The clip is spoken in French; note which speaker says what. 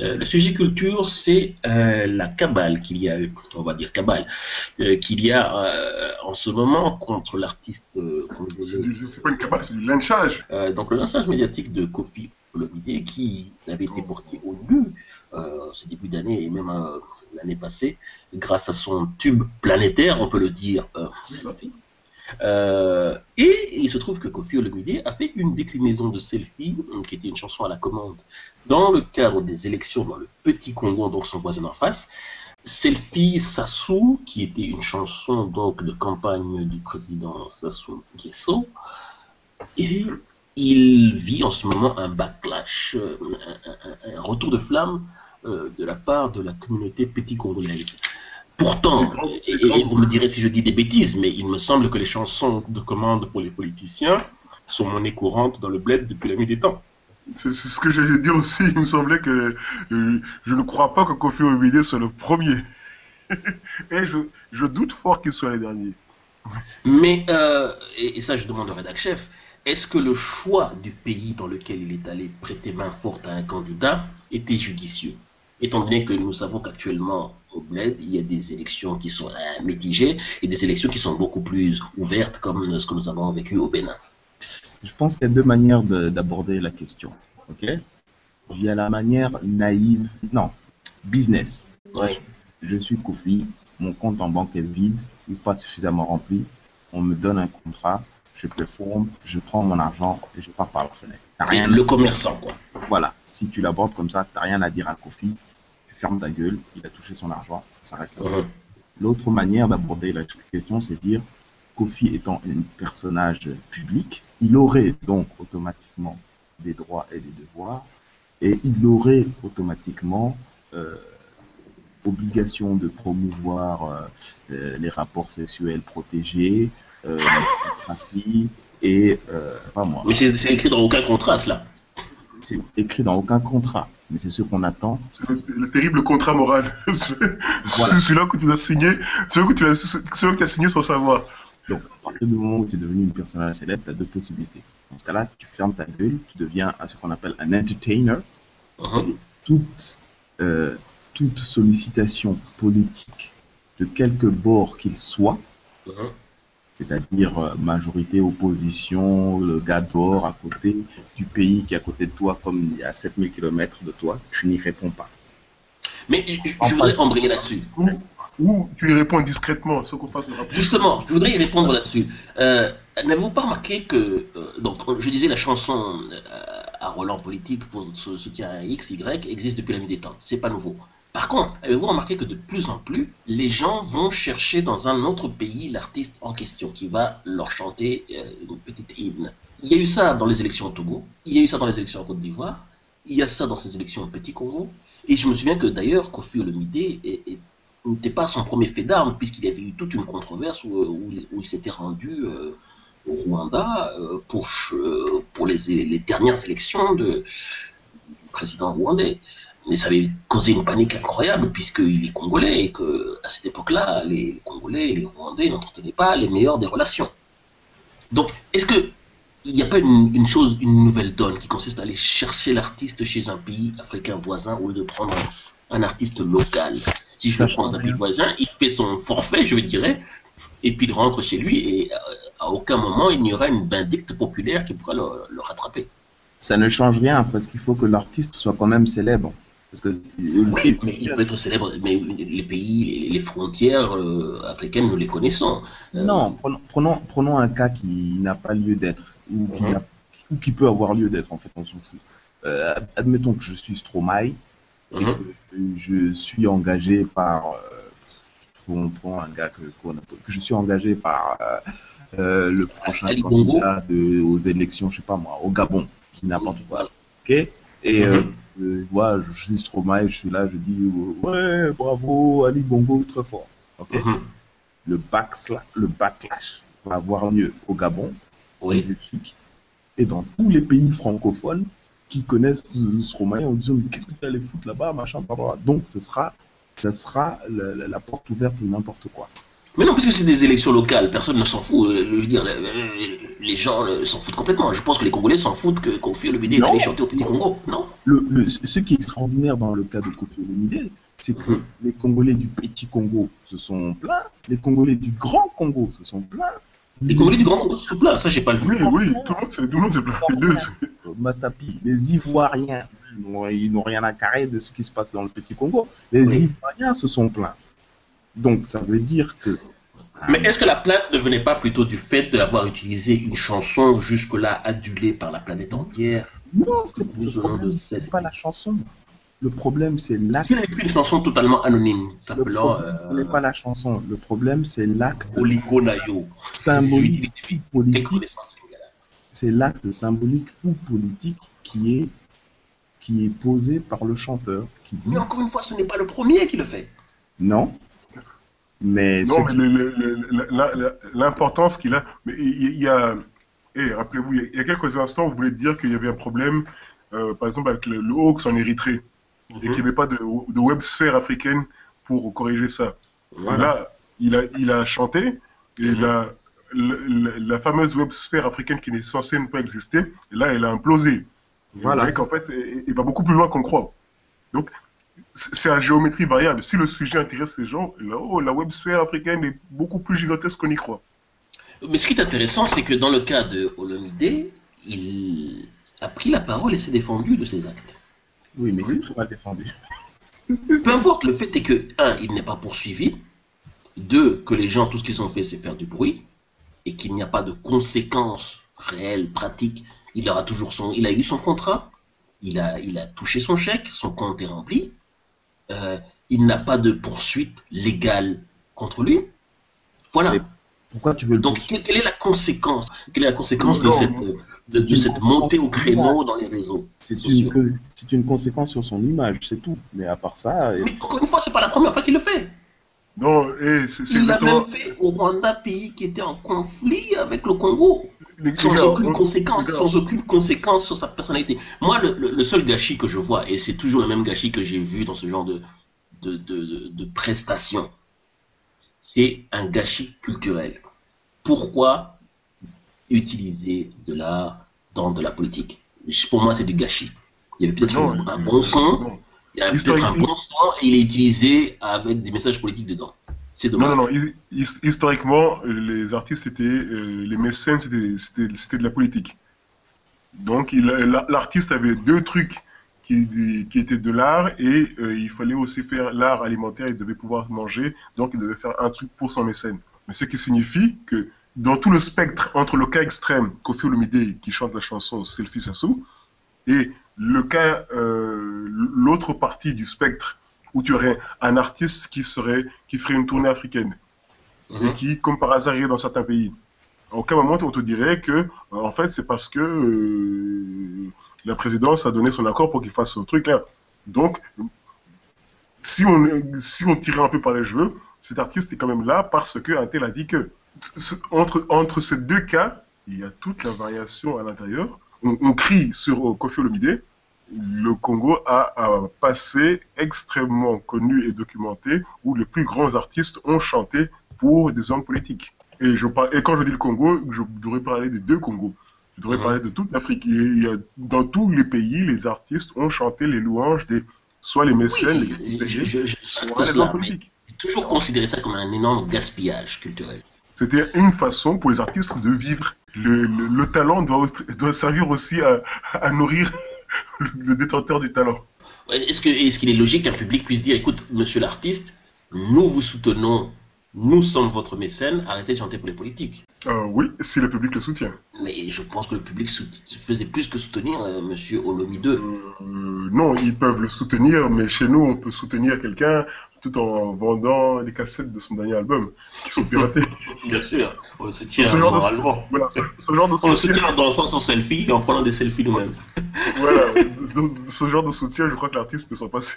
Speaker 1: Euh, le sujet culture, c'est euh, la cabale qu'il y a, on va dire cabale, euh, qu'il y a en ce moment contre l'artiste.
Speaker 2: C'est pas une cabale, c'est du lynchage.
Speaker 1: donc le lynchage médiatique de Kofi Olomide qui avait été porté au nu ce début d'année et même l'année passée grâce à son tube planétaire, on peut le dire. Euh, et il se trouve que Kofi Olomide a fait une déclinaison de Selfie, euh, qui était une chanson à la commande, dans le cadre des élections dans le Petit Congo, donc son voisin en face. Selfie Sassou, qui était une chanson donc de campagne du président Sassou Nguesso, et il vit en ce moment un backlash, euh, un, retour de flamme de la part de la communauté petit congolaise. Pourtant, et, vous me direz si je dis des bêtises, mais il me semble que les chansons de commande pour les politiciens sont monnaie courante dans le bled depuis la nuit des temps.
Speaker 2: C'est c'est ce que j'allais dire aussi. Il me semblait que euh, je ne crois pas que Kofi Olomide soit le premier. Et je, je doute fort qu'il soit le dernier.
Speaker 1: Mais, euh, et, et ça je demande au rédac chef, est-ce que le choix du pays dans lequel il est allé prêter main forte à un candidat était judicieux Étant donné que nous savons qu'actuellement au bled, il y a des élections qui sont euh, mitigées et des élections qui sont beaucoup plus ouvertes comme ce que nous avons vécu au Bénin.
Speaker 3: Je pense qu'il y a deux manières de- d'aborder la question. Ok? Il y a la manière naïve, non, business.
Speaker 1: Ouais.
Speaker 3: Je suis Kofi, mon compte en banque est vide ou pas suffisamment rempli. On me donne un contrat, je performe, je prends mon argent et je pars par la fenêtre. Rien,
Speaker 1: Le commerçant, quoi.
Speaker 3: voilà. Si tu l'abordes comme ça, t'as rien à dire à Kofi. Tu fermes ta gueule, il a touché son argent, ça s'arrête là. L'autre manière d'aborder la question, c'est dire Kofi étant un personnage public, il aurait donc automatiquement des droits et des devoirs, et il aurait automatiquement euh, obligation de promouvoir euh, euh, les rapports sexuels protégés, euh, la démocratie, et euh, pas moi.
Speaker 1: Mais c'est c'est écrit dans aucun contrat, cela.
Speaker 3: C'est écrit dans aucun contrat, mais c'est ce qu'on attend.
Speaker 2: C'est le, le terrible contrat moral.
Speaker 3: Voilà.
Speaker 2: Celui-là que tu as signé, celui que tu as, celui que tu as signé sans savoir.
Speaker 3: Donc, à partir du moment où tu es devenu une personnage célèbre, tu as deux possibilités. Dans ce cas-là, tu fermes ta gueule, tu deviens ce qu'on appelle un entertainer.
Speaker 1: Mhm.
Speaker 3: Toute, euh, toute sollicitation politique de quelque bord qu'il soit,
Speaker 1: Mhm.
Speaker 3: C'est-à-dire euh, majorité, opposition, le gars dehors à côté du pays qui est à côté de toi, comme il y a 7000 km de toi, tu n'y réponds pas.
Speaker 1: Mais je, je
Speaker 3: En
Speaker 1: voudrais embrayer là-dessus.
Speaker 2: Ou, ou tu y réponds discrètement, sans qu'on fasse.
Speaker 1: Justement, je voudrais y répondre là-dessus. Euh, N'avez-vous pas remarqué que, euh, donc, je disais, la chanson euh, à Roland politique pour ce soutien à X, Y existe depuis la nuit des temps. C'est pas nouveau. Par contre, avez-vous remarqué que de plus en plus, les gens vont chercher dans un autre pays l'artiste en question qui va leur chanter euh, une petite hymne? Il y a eu ça dans les élections au Togo, il y a eu ça dans les élections en Côte d'Ivoire, il y a ça dans ces élections au Petit Congo, et je me souviens que d'ailleurs, Kofi est- n'était pas son premier fait d'armes, puisqu'il y avait eu toute une controverse où, il, s'était rendu euh, au Rwanda euh, pour, les, les dernières élections de, président rwandais. Et ça avait causé une panique incroyable, puisqu'il est congolais, et que à cette époque-là, les Congolais et les Rwandais n'entretenaient pas les meilleures des relations. Donc, est-ce que il n'y a pas une, une chose, une nouvelle donne qui consiste à aller chercher l'artiste chez un pays africain voisin au lieu de prendre un, un artiste local? Si je prends dans un pays voisin, il fait son forfait, je dirais, et puis il rentre chez lui, et euh, à aucun moment il n'y aura une vindicte populaire qui pourra le, le rattraper.
Speaker 3: Ça ne change rien parce qu'il faut que l'artiste soit quand même célèbre. Parce que
Speaker 1: Oui, mais il peut être célèbre, mais les pays, les, frontières euh, africaines, nous les connaissons. Euh,
Speaker 3: Non, prenons, prenons, prenons un cas qui n'a pas lieu d'être, ou, qui
Speaker 1: Mhm.
Speaker 3: n'a- ou qui peut avoir lieu d'être, en fait, on s'en fout. Euh, admettons que je suis Stromae, et
Speaker 1: mhm.
Speaker 3: que je suis engagé par. Euh, on prend un gars que, que je suis engagé par le prochain candidat de, aux élections, je sais pas moi, au Gabon, qui n'importe quoi. Ok? Et euh, moi, je suis Stromae, je suis là, je dis ouais, bravo, Ali Bongo, très fort. Ok
Speaker 1: Mhm.
Speaker 3: le, backsla- le backlash va avoir lieu au Gabon, en
Speaker 1: Oui.
Speaker 3: Belgique, et dans tous les pays francophones qui connaissent le Stromae en disant mais qu'est-ce que tu allais foutre là-bas, machin, blablabla. Donc ce sera, sera la, la- la porte ouverte de n'importe quoi.
Speaker 1: Mais non, parce que c'est des élections locales, personne ne s'en fout. euh, je veux dire, euh, les gens euh, s'en foutent complètement. Je pense que les Congolais s'en foutent que Kofi Olomide est allé chanter au Petit Congo, non
Speaker 3: Le, le- ce qui est extraordinaire dans le cas de Kofi Olomide, c'est que
Speaker 1: Mhm.
Speaker 3: les Congolais du petit Congo se sont plaints, les Congolais du grand Congo se sont plaints.
Speaker 1: Les Congolais du Grand Congo se plaint, ça j'ai pas le vu.
Speaker 2: Oui, oui, tout le monde s'est tout le monde s'est plaint. Les deux,
Speaker 3: Mastapi, les Ivoiriens, ils n'ont- ils n'ont rien à carrer de ce qui se passe dans le petit Congo. Les
Speaker 1: Oui.
Speaker 3: Ivoiriens se sont plaints. Donc ça veut dire que
Speaker 1: Mais est-ce que la plainte ne venait pas plutôt du fait d'avoir utilisé une chanson jusque-là adulée par la planète entière?
Speaker 3: Non, c'est
Speaker 1: cette-
Speaker 3: pas la chanson. Le problème, c'est l'acte.
Speaker 1: S'il avait une chanson totalement anonyme, s'appelant
Speaker 3: problème, ce n'est pas la chanson. Le problème, c'est l'acte symbolique
Speaker 1: Quelle
Speaker 3: politique. C'est l'acte symbolique ou politique qui est qui est posé par le chanteur qui dit
Speaker 1: Mais encore une fois, ce n'est pas le premier qui le fait.
Speaker 3: non. Mais
Speaker 2: Non, mais
Speaker 3: qui-
Speaker 2: l'importance qu'il a. Mais il y, a. eh, rappelez-vous, il y a- quelques instants, vous voulez dire qu'il y avait un problème, euh, par exemple, avec le, le Hawks en Érythrée, et qu'il n'y avait pas de, de web sphère africaine pour corriger ça.
Speaker 1: Voilà.
Speaker 2: Là, il a, il a chanté, et
Speaker 1: Mhm.
Speaker 2: la, la, la- la fameuse web sphère africaine qui est censée ne pas exister, et là, elle a implosé.
Speaker 3: Voilà,
Speaker 2: Et qu'en fait, il va beaucoup plus loin qu'on croit. Donc, c'est à géométrie variable. Si le sujet intéresse les gens, là, oh, la web sphère africaine est beaucoup plus gigantesque qu'on y croit.
Speaker 1: Mais ce qui est intéressant, c'est que dans le cas de Olomide, il a pris la parole et s'est défendu de ses actes.
Speaker 3: oui, mais
Speaker 2: Oui.
Speaker 3: c'est très mal défendu.
Speaker 1: Peu importe, le fait est que, un, il n'est pas poursuivi, deux, que les gens, tout ce qu'ils ont fait, c'est faire du bruit, et qu'il n'y a pas de conséquences réelles, pratiques. Il aura toujours son, il a eu son contrat, il a, il a touché son chèque, son compte est rempli, euh, il n'a pas de poursuite légale contre lui. Voilà.
Speaker 3: Mais Pourquoi tu veux le
Speaker 1: Donc, quelle, quelle est la conséquence Quelle est la conséquence de
Speaker 2: Non,
Speaker 1: cette,
Speaker 2: non.
Speaker 1: de, cette montée au créneau dans les réseaux
Speaker 3: C'est une, c'est une conséquence sur son image, c'est tout. Mais à part ça,
Speaker 1: Mais encore une fois, c'est pas la première fois qu'il le fait.
Speaker 2: Non, et c'est c'est
Speaker 1: Il l'a
Speaker 2: exactement.
Speaker 1: même fait au Rwanda, pays qui était en conflit avec le Congo,
Speaker 2: Les-
Speaker 1: sans
Speaker 2: gars,
Speaker 1: aucune
Speaker 2: on-
Speaker 1: conséquence, sans aucune conséquence sur sa personnalité. Moi, le, le- le seul gâchis que je vois, et c'est toujours le même gâchis que j'ai vu dans ce genre de, de, de, de- prestations, c'est un gâchis culturel. Pourquoi utiliser de l'art dans de la politique? Pour moi, c'est du gâchis. Il y avait peut-être un, bon son. Il
Speaker 2: Historique-
Speaker 1: un bon son, et il est utilisé à mettre des messages politiques dedans. C'est dommage.
Speaker 2: Non, non, non. his- his- Historiquement, les artistes étaient. euh, les mécènes, c'était- de la politique. Donc, l'artiste avait deux trucs qui, qui étaient de l'art et euh, il fallait aussi faire l'art alimentaire. Il devait pouvoir manger. Donc, il devait faire un truc pour son mécène. Mais ce qui signifie que dans tout le spectre entre le cas extrême, Kofi Olomide qui chante la chanson Selfie Sassou, et le cas, euh, l'autre partie du spectre où tu aurais un artiste qui serait, qui ferait une tournée africaine
Speaker 1: Mhm.
Speaker 2: et qui, comme par hasard, irait dans certains pays. À aucun moment, on te dirait que, euh, en fait, c'est parce que euh, la présidence a donné son accord pour qu'il fasse ce truc-là. Donc, si on, si on tirait un peu par les cheveux, cet artiste est quand même là parce qu'un tel a dit que. Entre, entre ces deux cas, il y a toute la variation à l'intérieur. On, on crie sur euh, Kofi Olomide. Le Congo a un passé extrêmement connu et documenté où les plus grands artistes ont chanté pour des hommes politiques. Et, je parle, et quand je dis le Congo, je devrais parler des deux Congos. Je devrais
Speaker 1: Mhm.
Speaker 2: parler de toute l'Afrique. Dans tous les pays, les artistes ont chanté les louanges des soit les mécènes,
Speaker 1: Oui,
Speaker 2: les
Speaker 1: je,
Speaker 2: PG,
Speaker 1: je, je-
Speaker 2: soit les hommes politiques.
Speaker 1: j'ai toujours considéré ça comme un énorme gaspillage culturel.
Speaker 2: C'était une façon pour les artistes de vivre. Le, le- le talent doit, doit servir aussi à, nourrir le détenteur du talent.
Speaker 1: Est-ce que- est-ce qu'il est logique qu'un public puisse dire, écoute, monsieur l'artiste, nous vous soutenons, nous sommes votre mécène, arrêtez de chanter pour les politiques
Speaker 2: Euh, oui, si le public le soutient.
Speaker 1: Mais je pense que le public faisait plus que soutenir euh, monsieur Olomide.
Speaker 2: Euh, non, ils peuvent le soutenir, mais chez nous, on peut soutenir quelqu'un tout en vendant les cassettes de son dernier album, qui sont piratées.
Speaker 1: Bien sûr, on le soutient
Speaker 2: ce, genre de,
Speaker 1: moralement.
Speaker 2: voilà, ce, ce genre de
Speaker 1: On le
Speaker 2: soutien,
Speaker 1: soutient en dansant son selfie et en prenant des selfies nous-mêmes.
Speaker 2: voilà, ce genre de soutien, je crois que l'artiste peut s'en passer.